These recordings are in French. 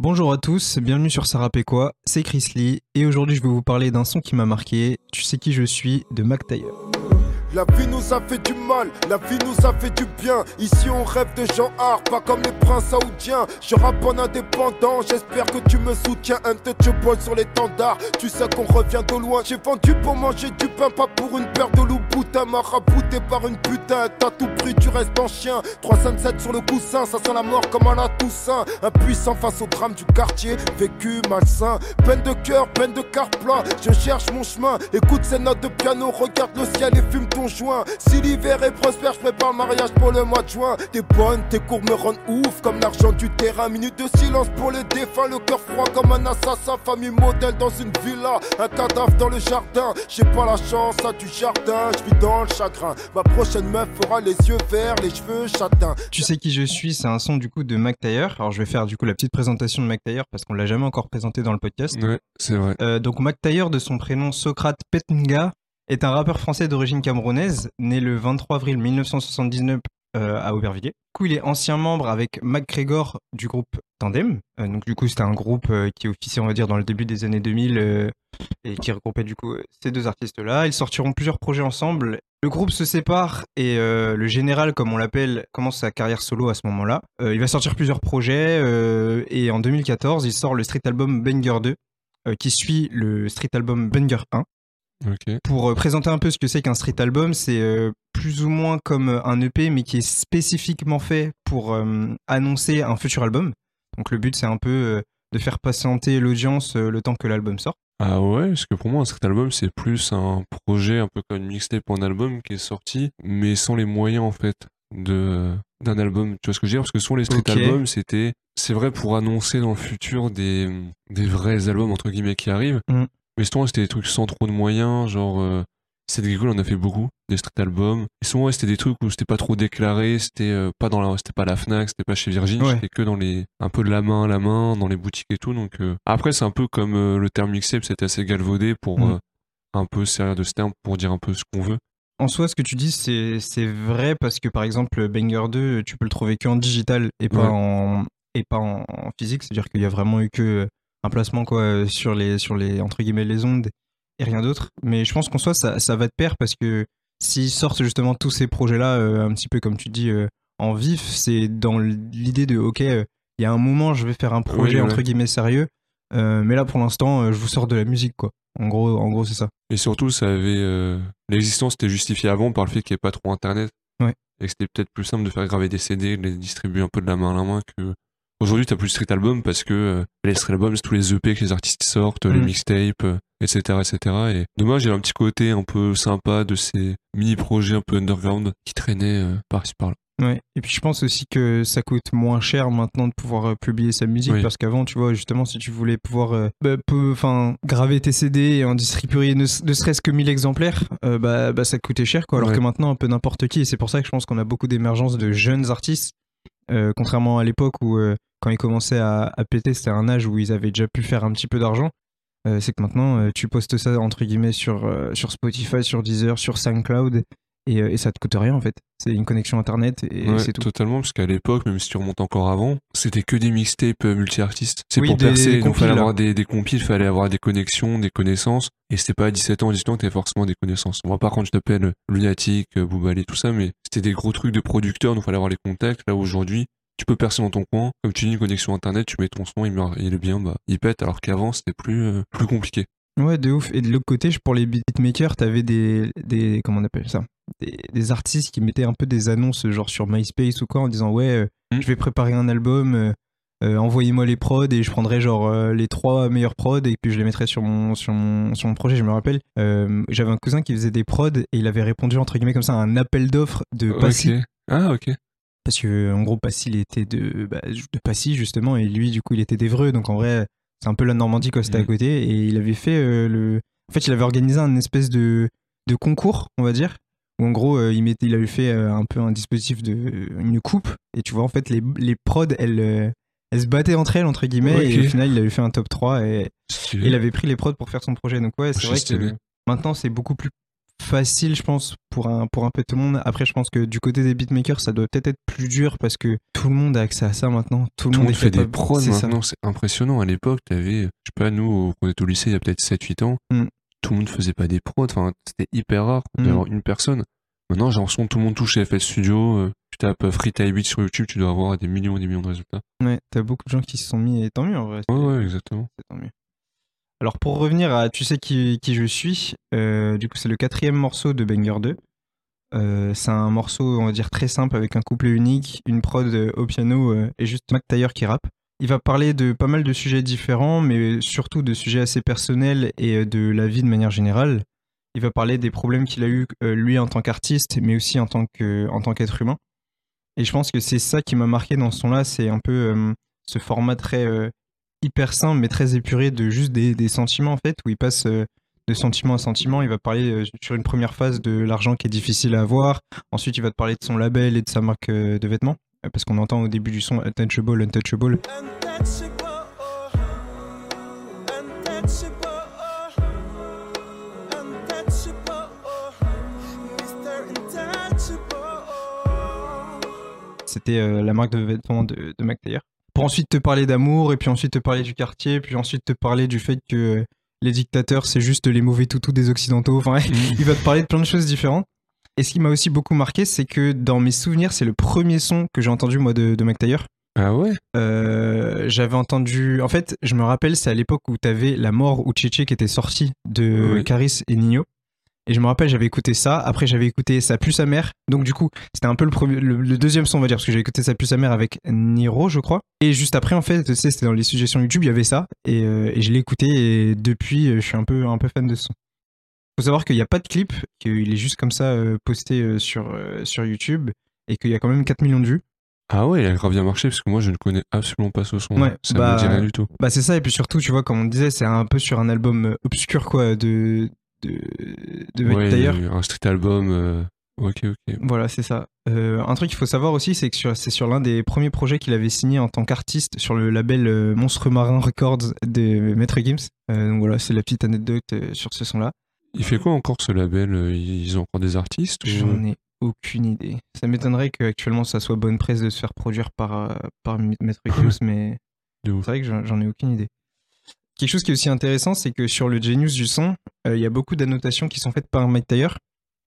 Bonjour à tous, bienvenue sur Sarah Péquois, c'est Chris Lee et aujourd'hui je vais vous parler d'un son qui m'a marqué, Tu sais qui je suis de Mac Taylor. La vie nous a fait du mal, la vie nous a fait du bien. Ici on rêve de gens art, pas comme les princes saoudiens. Je rappe en indépendant, j'espère que tu me soutiens. Un touch boy sur l'étendard, tu sais qu'on revient de loin. J'ai vendu pour manger du pain, pas pour une paire de loups boutins. Marabouté par une putain, t'as tout pris, tu restes en chien. 357 sur le coussin, ça sent la mort comme à la Toussaint. Impuissant face au drame du quartier, vécu malsain. Peine de cœur, peine de car plat, je cherche mon chemin. Écoute ces notes de piano, regarde le ciel et fume Si l'hiver est prospère, je prépare le mariage pour le mois de juin. T'es bonne, tes cours me rendent ouf comme l'argent du terrain. Minute de silence pour les défunts, le cœur froid comme un assassin. Famille modèle dans une villa, un cadavre dans le jardin. J'ai pas la chance à du jardin, je vis dans le chagrin. Ma prochaine meuf aura les yeux verts, les cheveux châtains. Tu sais qui je suis, c'est un son du coup de Mac Alors je vais faire du coup la petite présentation de Mac parce qu'on l'a jamais encore présenté dans le podcast. Ouais, c'est vrai. Euh, donc Mac de son prénom Socrate Petnga, est un rappeur français d'origine camerounaise, né le 23 avril 1979 euh, à Aubervilliers. Du coup, il est ancien membre avec McGregor du groupe Tandem. Euh, donc, du coup, c'était un groupe euh, qui officiait, on va dire, dans le début des années 2000 et qui regroupait, du coup, ces deux artistes-là. Ils sortiront plusieurs projets ensemble. Le groupe se sépare et le général, comme on l'appelle, commence sa carrière solo à ce moment-là. il va sortir plusieurs projets et en 2014, il sort le street album Banger 2 qui suit le street album Banger 1. Pour euh, présenter un peu ce que c'est qu'un street album, c'est euh, plus ou moins comme euh, un EP, mais qui est spécifiquement fait pour annoncer un futur album. Donc le but, c'est un peu de faire patienter l'audience le temps que l'album sort. Ah ouais, parce que pour moi, un street album, c'est plus un projet un peu comme une mixtape ou un album qui est sorti, mais sans les moyens en fait de d'un album. Tu vois ce que je veux dire? Parce que souvent les street albums, c'était, c'est vrai pour annoncer dans le futur des, des vrais albums entre guillemets qui arrivent. Mm. Mais souvent, c'était des trucs sans trop de moyens, genre. Euh, c'est des on a fait beaucoup, des street albums. Et souvent, c'était des trucs où c'était pas trop déclaré, c'était euh, pas dans la, c'était pas la Fnac, c'était pas chez Virgin, c'était que dans les, un peu de la main à la main, dans les boutiques et tout. Donc, euh, après, c'est un peu comme le terme mixtape, c'était assez galvaudé pour mm. un peu servir de ce terme pour dire un peu ce qu'on veut. En soi, ce que tu dis, c'est, c'est vrai parce que par exemple, Banger 2, tu peux le trouver que en digital et pas en, et pas en physique. C'est-à-dire qu'il y a vraiment eu que un placement quoi euh, sur les sur les entre guillemets les ondes et rien d'autre. Mais je pense qu'en soi ça, ça va de pair parce que s'ils sortent justement tous ces projets là euh, un petit peu comme tu dis euh, en vif, c'est dans l'idée de ok il y a un moment je vais faire un projet entre guillemets sérieux. mais là pour l'instant je vous sors de la musique quoi. En gros en gros c'est ça. Et surtout ça avait l'existence était justifiée avant par le fait qu'il n'y ait pas trop internet. Ouais. Et que c'était peut-être plus simple de faire graver des CD, de les distribuer un peu de la main à la main que Aujourd'hui, t'as plus de street album parce que euh, les street albums, c'est tous les EP que les artistes sortent, les mm. mixtapes, etc., euh, etc. Et dommage, il y a un petit côté un peu sympa de ces mini-projets un peu underground qui traînaient euh, par-ci par-là. Ouais. Et puis je pense aussi que ça coûte moins cher maintenant de pouvoir publier sa musique parce qu'avant, tu vois, justement, si tu voulais pouvoir bah, enfin graver tes CD et en distribuer ne, serait-ce que 1000 exemplaires, bah, bah, ça coûtait cher quoi. Alors que maintenant, un peu n'importe qui. Et c'est pour ça que je pense qu'on a beaucoup d'émergence de jeunes artistes euh, contrairement à l'époque où, euh, quand ils commençaient à, péter, c'était un âge où ils avaient déjà pu faire un petit peu d'argent. Euh, c'est que maintenant, tu postes ça entre guillemets sur, sur Spotify, sur Deezer, sur SoundCloud, et, et, ça te coûte rien en fait. C'est une connexion internet et c'est tout. Totalement, parce qu'à l'époque, même si tu remontes encore avant, c'était que des mixtapes multi-artistes. C'est pour percer, il fallait avoir des, des compiles, il fallait avoir des connexions, des connaissances, et c'était pas à 17 ans, 18 ans que t'avais forcément des connaissances. On va pas quand je t'appelle Lunatic, Boubalé, tout ça, mais c'était des gros trucs de producteurs, donc il fallait avoir les contacts. Là aujourd'hui, tu peux percer dans ton coin. Comme tu dis, une connexion internet, tu mets ton son, il, il est bien, bah, il pète, alors qu'avant, c'était plus, euh, plus compliqué. Ouais, de ouf. Et de l'autre côté, pour les beatmakers, t'avais des, des, comment on appelle ça? Des, artistes qui mettaient un peu des annonces, genre sur MySpace ou quoi, en disant, ouais, euh, hmm. je vais préparer un album, euh, envoyez-moi les prods et je prendrai genre les trois meilleurs prods et puis je les mettrai sur mon, sur mon, sur mon projet. Je me rappelle, j'avais un cousin qui faisait des prods et il avait répondu entre guillemets comme ça à un appel d'offres de Passy. Ah, ok parce que en gros Passy il était de, bah, de Passy justement et lui du coup il était d'Evreux donc en vrai c'est un peu la Normandie quoi c'était à mm. côté et il avait fait euh, le en fait il avait organisé un espèce de, de concours on va dire où en gros euh, il mettait il avait fait euh, un peu un dispositif de une coupe et tu vois en fait les, les prods elles elles se battaient entre elles entre guillemets et au final il avait fait un top 3 et, il avait pris les prods pour faire son projet donc ouais c'est vrai que maintenant c'est beaucoup plus facile, je pense, pour un, pour un peu tout le monde. Après, je pense que du côté des beatmakers, ça doit peut-être être plus dur parce que tout le monde a accès à ça maintenant. Tout le Tout le monde, fait des prods c'est ça. maintenant, c'est impressionnant. À l'époque, t'avais, je sais pas, nous, on était au lycée il y a peut-être 7-8 ans, Mm. Tout le monde faisait pas des prods. Enfin, c'était hyper rare Mm. d'avoir une personne. Maintenant, j'ai l'impression que tout le monde touche à FL Studio. euh, tu tapes euh, Free Type Beat sur YouTube, tu dois avoir des millions et des millions de résultats. Ouais, t'as beaucoup de gens qui se sont mis et tant mieux en vrai. Ouais, ouais, exactement. c'est tant mieux. Alors pour revenir à Tu sais qui, qui je suis, euh, du coup c'est le quatrième morceau de Banger 2. Euh, c'est un morceau on va dire très simple avec un couplet unique, une prod au piano et juste Mac Taylor qui rappe. Il va parler de pas mal de sujets différents mais surtout de sujets assez personnels et euh, de la vie de manière générale. Il va parler des problèmes qu'il a eu euh, lui en tant qu'artiste mais aussi en tant que tant qu'être humain. Et je pense que c'est ça qui m'a marqué dans ce son-là, c'est un peu euh, ce format très hyper simple mais très épuré de juste des, sentiments en fait où il passe de sentiment à sentiment il va parler sur une première phase de l'argent qui est difficile à avoir ensuite il va te parler de son label et de sa marque de vêtements parce qu'on entend au début du son untouchable untouchable. C'était euh, la marque de vêtements de, de pour ensuite te parler d'amour et puis ensuite te parler du quartier puis ensuite te parler du fait que euh, les dictateurs c'est juste les mauvais toutous des occidentaux. Enfin il va te parler de plein de choses différentes. Et ce qui m'a aussi beaucoup marqué, c'est que dans mes souvenirs, c'est le premier son que j'ai entendu moi de, de Mac Taylor. Ah ouais? Euh, J'avais entendu. En fait, je me rappelle, c'est à l'époque où t'avais La mort ou Tchétché qui était sorti de Oui. Caris et Nino. Et je me rappelle, j'avais écouté ça. Après, j'avais écouté Ça pue sa mère. Donc, du coup, c'était un peu le, premier, le, le deuxième son, on va dire, parce que j'avais écouté Ça pue sa mère avec Niro, je crois. Et juste après, en fait, tu sais, c'était dans les suggestions YouTube, il y avait ça. Et, euh, et je l'ai écouté. Et depuis, euh, je suis un peu, un peu fan de ce son. Faut savoir qu'il n'y a pas de clip, qu'il est juste comme ça euh, posté euh, sur, euh, sur YouTube. Et qu'il y a quand même 4 millions de vues. Ah ouais, il a grave bien marché parce que moi je ne connais absolument pas ce son. Ouais, ça bah, me dit rien du tout. Bah c'est ça, et puis surtout, tu vois, comme on disait, c'est un peu sur un album obscur, quoi, de, de, de Ouais, Taylor. un street album. euh, Ok, ok. Voilà, c'est ça. Euh, un truc qu'il faut savoir aussi, c'est que sur- c'est sur l'un des premiers projets qu'il avait signé en tant qu'artiste sur le label euh, Monstre Marin Records de Maître Gims. Donc voilà, c'est la petite anecdote sur ce son-là. Il fait quoi encore ce label euh, Ils ont encore des artistes ou- J'en ai aucune idée. Ça m'étonnerait qu'actuellement ça soit bonne presse de se faire produire par, euh, par Maître Gims, mais. C'est vrai que j'en ai aucune idée. Quelque chose qui est aussi intéressant, c'est que sur le Genius du son, euh, il y a beaucoup d'annotations qui sont faites par Mike Taylor,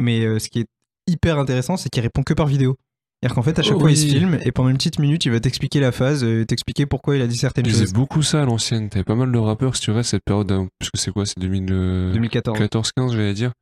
mais euh, ce qui est hyper intéressant, c'est qu'il répond que par vidéo. C'est-à-dire qu'en fait, à chaque fois, il se filme et pendant une petite minute, il va t'expliquer la phase, euh, t'expliquer pourquoi il a dit certaines Ils choses. faisaient beaucoup ça à l'ancienne. T'avais pas mal de rappeurs, si tu restes cette période, parce que c'est quoi C'est 2014-15, 2014. j'allais dire.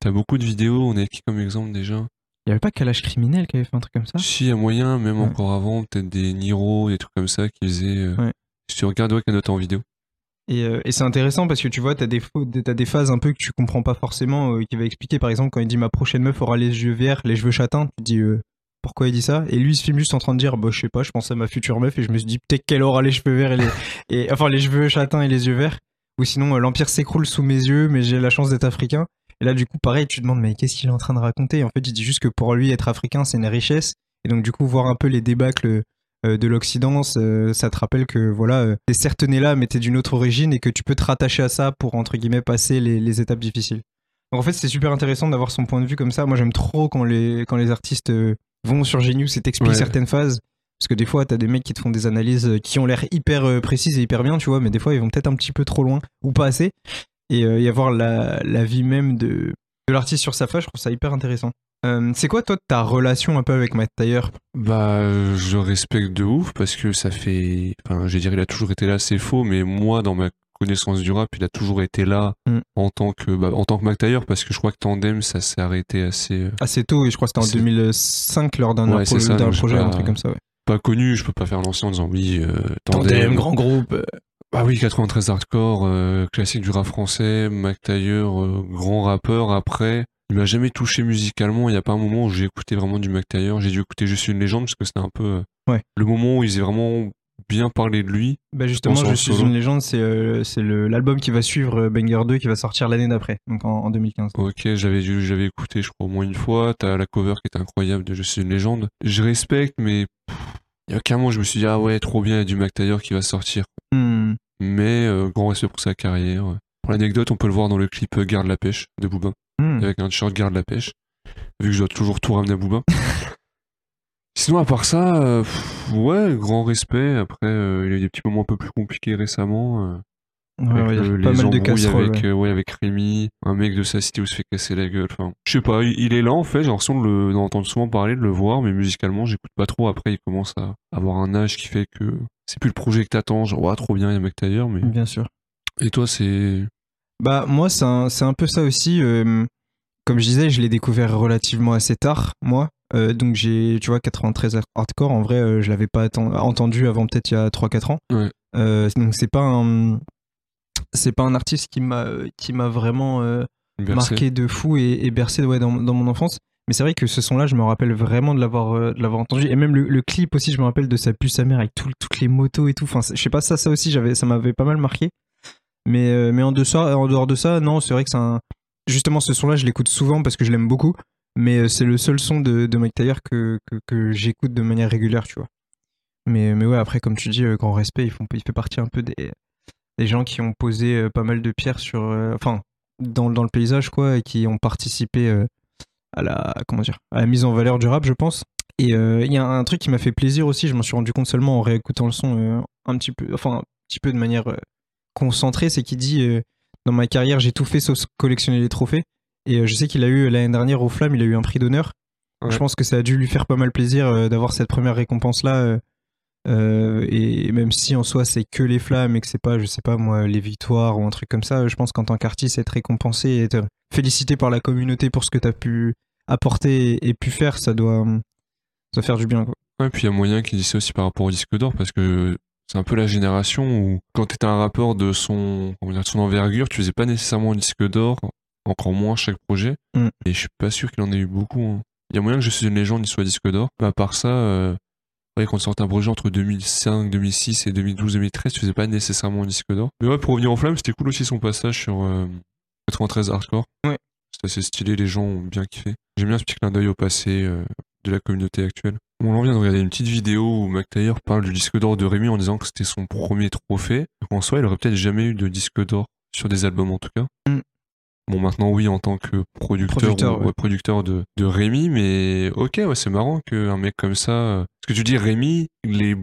T'as beaucoup de vidéos, on a qui comme exemple déjà Il n'y avait pas Kalash Criminel qui avait fait un truc comme ça? Si, à moyen, même Ouais. encore avant, peut-être des Niro, des trucs comme ça qui faisaient. euh, Ouais. Si tu regardes, ouais, y en vidéo. Et, euh, et c'est intéressant parce que tu vois, t'as des, faux- des- t'as des phases un peu que tu comprends pas forcément, euh, qui va expliquer par exemple quand il dit ma prochaine meuf aura les yeux verts, les cheveux châtains, tu dis euh, pourquoi il dit ça Et lui il se filme juste en train de dire bah je sais pas, je pense à ma future meuf et je me suis dit peut-être qu'elle aura les cheveux verts et les et enfin les cheveux châtains et les yeux verts. Ou sinon euh, l'empire s'écroule sous mes yeux, mais j'ai la chance d'être africain. Et là du coup pareil, tu te demandes mais qu'est-ce qu'il est en train de raconter? En fait il dit juste que pour lui être africain c'est une richesse. Et donc du coup voir un peu les débâcles euh, de l'Occident, ça te rappelle que voilà, euh, t'es certes né là, mais t'es d'une autre origine et que tu peux te rattacher à ça pour entre guillemets passer les, étapes difficiles. Donc en fait, c'est super intéressant d'avoir son point de vue comme ça. Moi, j'aime trop quand les quand les artistes vont sur Genius et t'expliquent Ouais. certaines phases. Parce que des fois, t'as des mecs qui te font des analyses euh, qui ont l'air hyper euh, précises et hyper bien, tu vois, mais des fois, ils vont peut-être un petit peu trop loin ou pas assez. Et euh, y avoir la, la vie même de, de l'artiste sur sa page, je trouve ça hyper intéressant. Euh, c'est quoi, toi, ta relation un peu avec Matt Taylor Bah, je respecte de ouf parce que ça fait. Enfin, je vais dire, il a toujours été là, c'est faux, mais moi, dans ma connaissance du rap, il a toujours été là Mm. en tant que bah, en tant que Mac Taylor parce que je crois que Tandem, ça s'est arrêté assez. euh, assez tôt, et je crois que c'était en C'est- 2005 lors d'un Ouais, projet, sais un pas. truc comme ça. Ouais. pas connu, je peux pas faire l'ancien en disant oui, euh, Tandem. grand groupe. Bah oui, 93 hardcore, euh, classique du rap français, Mac Taylor, euh, grand rappeur. Après, il m'a jamais touché musicalement. Il y a pas un moment où j'ai écouté vraiment du Mac Taylor. J'ai dû écouter juste une légende parce que c'était un peu euh, Ouais. le moment où il faisait vraiment bien parler de lui. Bah justement, Je suis solo. une légende, c'est euh, l'album qui va suivre euh, Banger 2 qui va sortir l'année d'après, donc en, en 2015. Ok, j'avais écouté, je crois, au moins une fois. T'as la cover qui est incroyable de Je suis une légende. Je respecte, mais il y a qu'un moment, je me suis dit, ah ouais, trop bien, il y a du Mac Taylor qui va sortir. Hmm. Mais euh, grand respect pour sa carrière. Pour l'anecdote, on peut le voir dans le clip euh, Garde la pêche de Booba. Hmm. avec un t-shirt garde la pêche, vu que je dois toujours tout ramener à Booba. Sinon, à part ça, euh, pff, ouais, grand respect. Après, euh, il y a eu des petits moments un peu plus compliqués récemment. euh, Ouais, avec ouais, le- pas les mal de embrouilles casseroles. avec, ouais. euh, ouais, avec Rémi, un mec de sa cité où se fait casser la gueule. Enfin, je sais pas, il, il est là en fait, j'ai l'impression de le- d'en entendre souvent parler, de le voir, mais musicalement, j'écoute pas trop. Après, il commence à avoir un âge qui fait que c'est plus le projet que t'attends. Genre, ouais, trop bien, il y a un mec ailleurs, mais. Bien sûr. Et toi, c'est. Bah moi c'est un, c'est un peu ça aussi. euh, comme je disais, je l'ai découvert relativement assez tard, moi. Euh, donc j'ai, tu vois, 93 hardcore. En vrai, euh, je l'avais pas entendu avant peut-être il y a 3-4 ans. Ouais. Euh, donc c'est pas un, c'est pas un artiste qui m'a, qui m'a vraiment euh, marqué de fou et, et bercé ouais, dans, dans mon enfance. Mais c'est vrai que ce son-là, je me rappelle vraiment de l'avoir, de l'avoir entendu. Et même le, le clip aussi, je me rappelle de sa puce sa mère avec tout- toutes les motos et tout. Enfin, je sais pas, ça, ça aussi, j'avais, ça m'avait pas mal marqué. Mais, mais en, dehors, en dehors de ça, non, c'est vrai que c'est un. Justement, ce son-là, je l'écoute souvent parce que je l'aime beaucoup. Mais euh, c'est le seul son de, de Mike Tyler que, j'écoute de manière régulière, tu vois. Mais, mais ouais, après, comme tu dis, euh, grand respect, ils font, il fait partie un peu des, gens qui ont posé euh, pas mal de pierres sur. dans, le paysage, quoi, et qui ont participé à la. Mise en valeur du rap, je pense. Et il y a un truc qui m'a fait plaisir aussi, je m'en suis rendu compte seulement en réécoutant le son un petit peu. Enfin, un petit peu de manière concentrée, c'est qu'il dit Dans ma carrière, j'ai tout fait sauf collectionner les trophées. Et euh, je sais qu'il a eu l'année dernière au Flamme, il a eu un prix d'honneur. Ouais. Je pense que ça a dû lui faire pas mal plaisir euh, d'avoir cette première récompense-là. euh, euh, et même si en soi c'est que les flammes et que c'est pas, je sais pas moi, les victoires ou un truc comme ça, je pense qu'en tant qu'artiste, être récompensé et être félicité par la communauté pour ce que tu as pu apporter et, et pu faire, ça doit, ça doit faire du bien. Quoi. Ouais, puis il y a moyen qu'il dise ça aussi par rapport au disque d'or parce que c'est un peu la génération où quand t'étais un rappeur de son, de son envergure, tu faisais pas nécessairement un disque d'or, encore moins chaque projet. Mm. Et je suis pas sûr qu'il en ait eu beaucoup. hein. Il y a moyen que Je suis une légende, il soit disque d'or. Mais à part ça, euh, ouais, quand tu sortais un projet entre 2005, 2006 et 2012, 2013, tu faisais pas nécessairement un disque d'or. Mais ouais, pour revenir en flamme, c'était cool aussi son passage sur euh, 93 Hardcore. Ouais. C'était assez stylé, les gens ont bien kiffé. J'aime bien ce petit clin d'œil au passé euh, de la communauté actuelle. On en vient de regarder une petite vidéo où McTayer parle du disque d'or de Rémi en disant que c'était son premier trophée. Donc en soi, il aurait peut-être jamais eu de disque d'or sur des albums en tout cas. Mm. Bon, maintenant, oui, en tant que producteur, Producteur, ou- ouais. ouais, producteur de, de Rémi, mais ok, ouais, c'est marrant qu'un mec comme ça. euh, Parce que tu dis Rémi, il est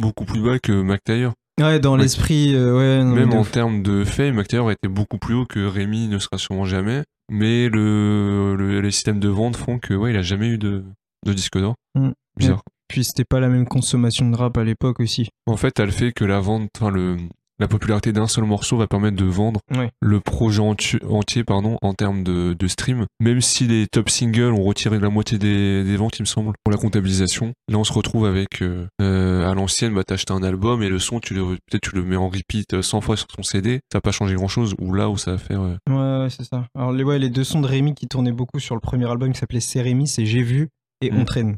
beaucoup plus bas que McTayer. Ouais, dans l'esprit, euh, ouais. non, Même en termes de faits, McTayer était beaucoup plus haut que Rémi ne sera sûrement jamais. Mais le, le- les systèmes de vente font que ouais, il a jamais eu de, de disque d'or. Mm. Bizarre. Puis c'était pas la même consommation de rap à l'époque aussi. En fait, t'as le fait que la vente, enfin le, la popularité d'un seul morceau va permettre de vendre le projet enti- entier, pardon, en termes de, de stream. Même si les top singles ont retiré la moitié des, des ventes, il me semble, pour la comptabilisation. Là, on se retrouve avec euh, euh, à l'ancienne, bah t'achètes un album et le son, tu le peut-être tu le mets en repeat euh, 100 fois sur ton CD, ça va pas changer grand chose. Ou là où ça va faire, euh, Ouais, ouais, c'est ça. Alors, les, ouais, les deux sons de Rémi qui tournaient beaucoup sur le premier album qui s'appelait C'est Rémi, c'est J'ai vu et Mm. On traîne.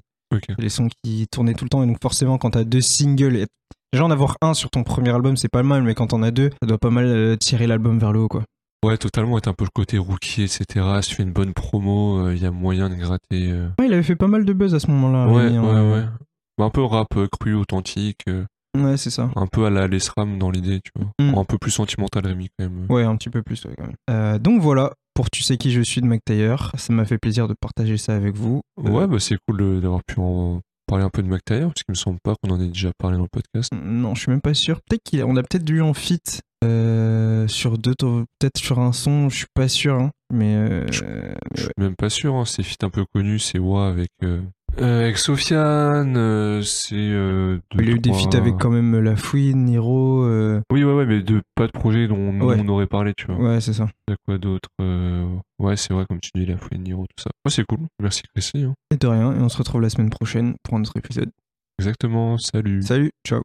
les sons qui tournaient tout le temps. Et donc, forcément, quand t'as deux singles, et... déjà en avoir un sur ton premier album, c'est pas mal, mais quand t'en as deux, ça doit pas mal euh, tirer l'album vers le haut, quoi. Ouais, totalement. Être un peu le côté rookie, etc. Si tu fais une bonne promo, il y a moyen de gratter. euh, Ouais, il avait fait pas mal de buzz à ce moment-là. Ouais, Rémi, ouais, hein. ouais. Bah, un peu rap euh, cru, authentique. euh, Ouais, c'est ça. un peu à la Lesram dans l'idée, tu vois. Mm. Un peu plus sentimental, Rémi, quand même. Ouais, un petit peu plus, ouais, quand même. Euh, donc voilà, pour Tu sais qui je suis de McTayer. Ça m'a fait plaisir de partager ça avec vous. Euh, Ouais, bah c'est cool d'avoir pu en parler un peu de McTayer, parce qu'il me semble pas qu'on en ait déjà parlé dans le podcast. Non, je suis même pas sûr. Peut-être qu'on a, peut-être dû en fit euh, sur deux, peut-être sur un son, je suis pas sûr, hein, mais, euh, Je- suis même pas sûr, hein, c'est fit un peu connu, c'est Wa avec, euh, euh, avec Sofiane, euh, c'est. euh, il y a eu des feats avec quand même La Fouine, Niro. euh, Oui, ouais, ouais, mais de, pas de projet dont Ouais. on aurait parlé, tu vois. Ouais, c'est ça. Il y a quoi d'autre euh, Ouais, c'est vrai, comme tu dis, la fouine Niro, tout ça. Ouais, c'est cool. Merci, Chrissy. hein. Et de rien, et on se retrouve la semaine prochaine pour un autre épisode. Exactement, salut. Salut, ciao.